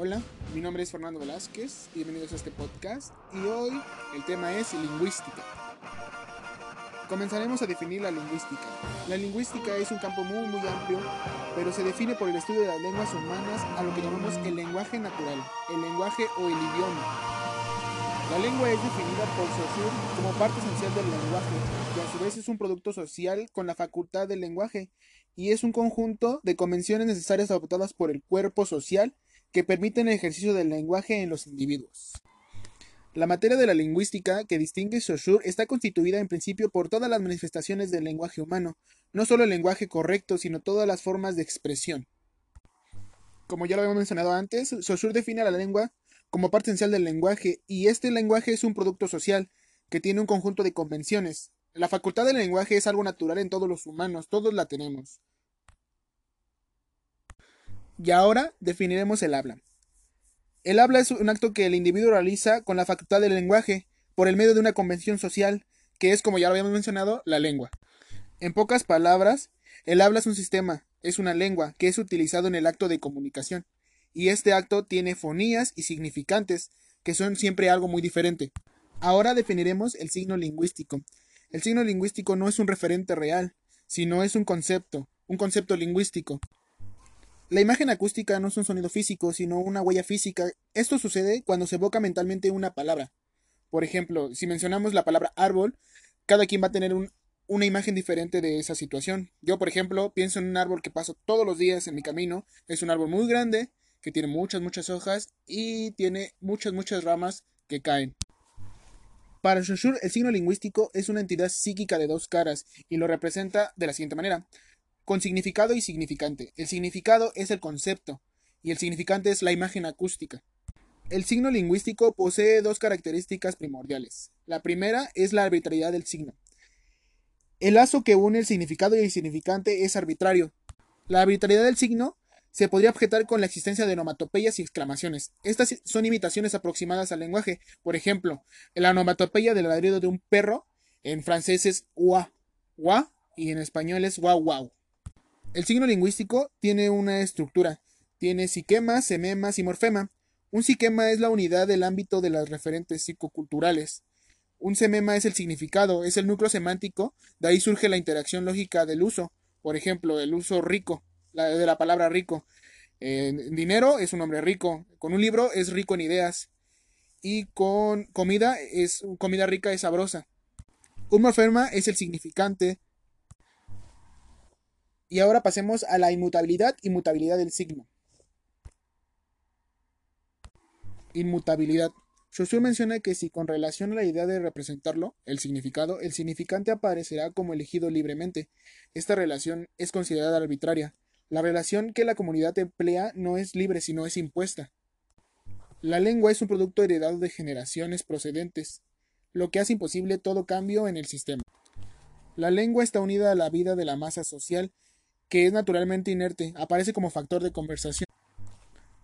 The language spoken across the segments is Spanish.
Hola, mi nombre es Fernando Velázquez y bienvenidos a este podcast y hoy el tema es lingüística. Comenzaremos a definir la lingüística. La lingüística es un campo muy muy amplio, pero se define por el estudio de las lenguas humanas a lo que llamamos el lenguaje natural, el lenguaje o el idioma. La lengua es definida por Saussure como parte esencial del lenguaje, que a su vez es un producto social con la facultad del lenguaje y es un conjunto de convenciones necesarias adoptadas por el cuerpo social que permiten el ejercicio del lenguaje en los individuos. La materia de la lingüística que distingue Saussure está constituida en principio por todas las manifestaciones del lenguaje humano, no solo el lenguaje correcto, sino todas las formas de expresión. Como ya lo habíamos mencionado antes, Saussure define a la lengua como parte esencial del lenguaje, y este lenguaje es un producto social que tiene un conjunto de convenciones. La facultad del lenguaje es algo natural en todos los humanos, todos la tenemos. Y ahora definiremos el habla. El habla es un acto que el individuo realiza con la facultad del lenguaje por el medio de una convención social, que es, como ya lo habíamos mencionado, la lengua. En pocas palabras, el habla es un sistema, es una lengua que es utilizado en el acto de comunicación, y este acto tiene fonías y significantes, que son siempre algo muy diferente. Ahora definiremos el signo lingüístico. El signo lingüístico no es un referente real, sino es un concepto, un concepto lingüístico. La imagen acústica no es un sonido físico, sino una huella física. Esto sucede cuando se evoca mentalmente una palabra. Por ejemplo, si mencionamos la palabra árbol, cada quien va a tener una imagen diferente de esa situación. Yo, por ejemplo, pienso en un árbol que paso todos los días en mi camino. Es un árbol muy grande, que tiene muchas, muchas hojas y tiene muchas, muchas ramas que caen. Para Saussure, el signo lingüístico es una entidad psíquica de dos caras y lo representa de la siguiente manera con significado y significante. El significado es el concepto y el significante es la imagen acústica. El signo lingüístico posee dos características primordiales. La primera es la arbitrariedad del signo. El lazo que une el significado y el significante es arbitrario. La arbitrariedad del signo se podría objetar con la existencia de onomatopeyas y exclamaciones. Estas son imitaciones aproximadas al lenguaje. Por ejemplo, la onomatopeya del ladrido de un perro en francés es wa, wa y en español es wow wow. El signo lingüístico tiene una estructura. Tiene siquema, semema y morfema. Un siquema es la unidad del ámbito de las referentes psicoculturales. Un semema es el significado, es el núcleo semántico, de ahí surge la interacción lógica del uso. Por ejemplo, el uso rico, la, de la palabra rico. dinero es un hombre rico. Con un libro es rico en ideas. Y con comida es comida rica es sabrosa. Un morfema es el significante, y ahora pasemos a la inmutabilidad y mutabilidad del signo. Inmutabilidad. Saussure menciona que si con relación a la idea de representarlo, el significado, el significante aparecerá como elegido libremente. Esta relación es considerada arbitraria. La relación que la comunidad emplea no es libre, sino es impuesta. La lengua es un producto heredado de generaciones procedentes, lo que hace imposible todo cambio en el sistema. La lengua está unida a la vida de la masa social que es naturalmente inerte, aparece como factor de conversación.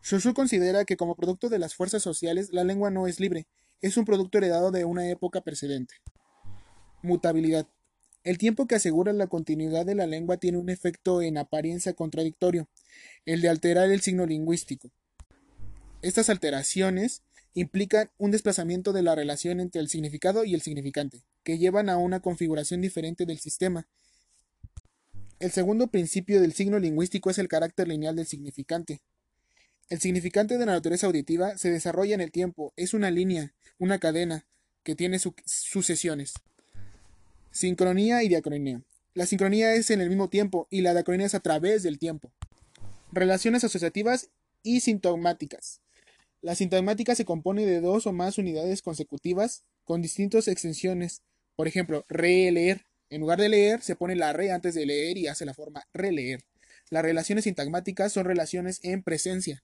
Shushu considera que como producto de las fuerzas sociales la lengua no es libre, es un producto heredado de una época precedente. Mutabilidad. El tiempo que asegura la continuidad de la lengua tiene un efecto en apariencia contradictorio, el de alterar el signo lingüístico. Estas alteraciones implican un desplazamiento de la relación entre el significado y el significante, que llevan a una configuración diferente del sistema, el segundo principio del signo lingüístico es el carácter lineal del significante. El significante de la naturaleza auditiva se desarrolla en el tiempo, es una línea, una cadena, que tiene sucesiones. Sincronía y diacronía. La sincronía es en el mismo tiempo y la diacronía es a través del tiempo. Relaciones asociativas y sintomáticas. La sintomática se compone de dos o más unidades consecutivas con distintas extensiones. Por ejemplo, releer, en lugar de leer, se pone la re antes de leer y hace la forma releer. Las relaciones sintagmáticas son relaciones en presencia.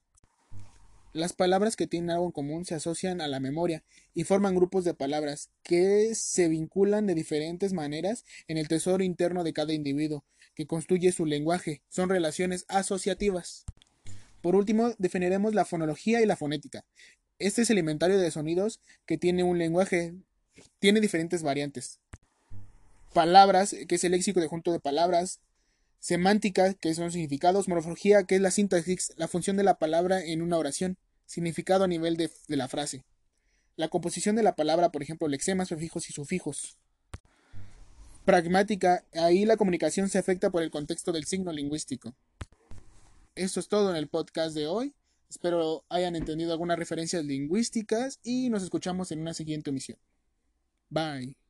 Las palabras que tienen algo en común se asocian a la memoria y forman grupos de palabras que se vinculan de diferentes maneras en el tesoro interno de cada individuo que construye su lenguaje. Son relaciones asociativas. Por último, definiremos la fonología y la fonética. Este es el inventario de sonidos que tiene un lenguaje. Tiene diferentes variantes palabras, que es el léxico de junto de palabras, semántica, que son significados, morfología, que es la sintaxis, la función de la palabra en una oración, significado a nivel de, de la frase. La composición de la palabra, por ejemplo, lexemas, prefijos y sufijos. Pragmática, ahí la comunicación se afecta por el contexto del signo lingüístico. Esto es todo en el podcast de hoy. Espero hayan entendido algunas referencias lingüísticas y nos escuchamos en una siguiente emisión. Bye.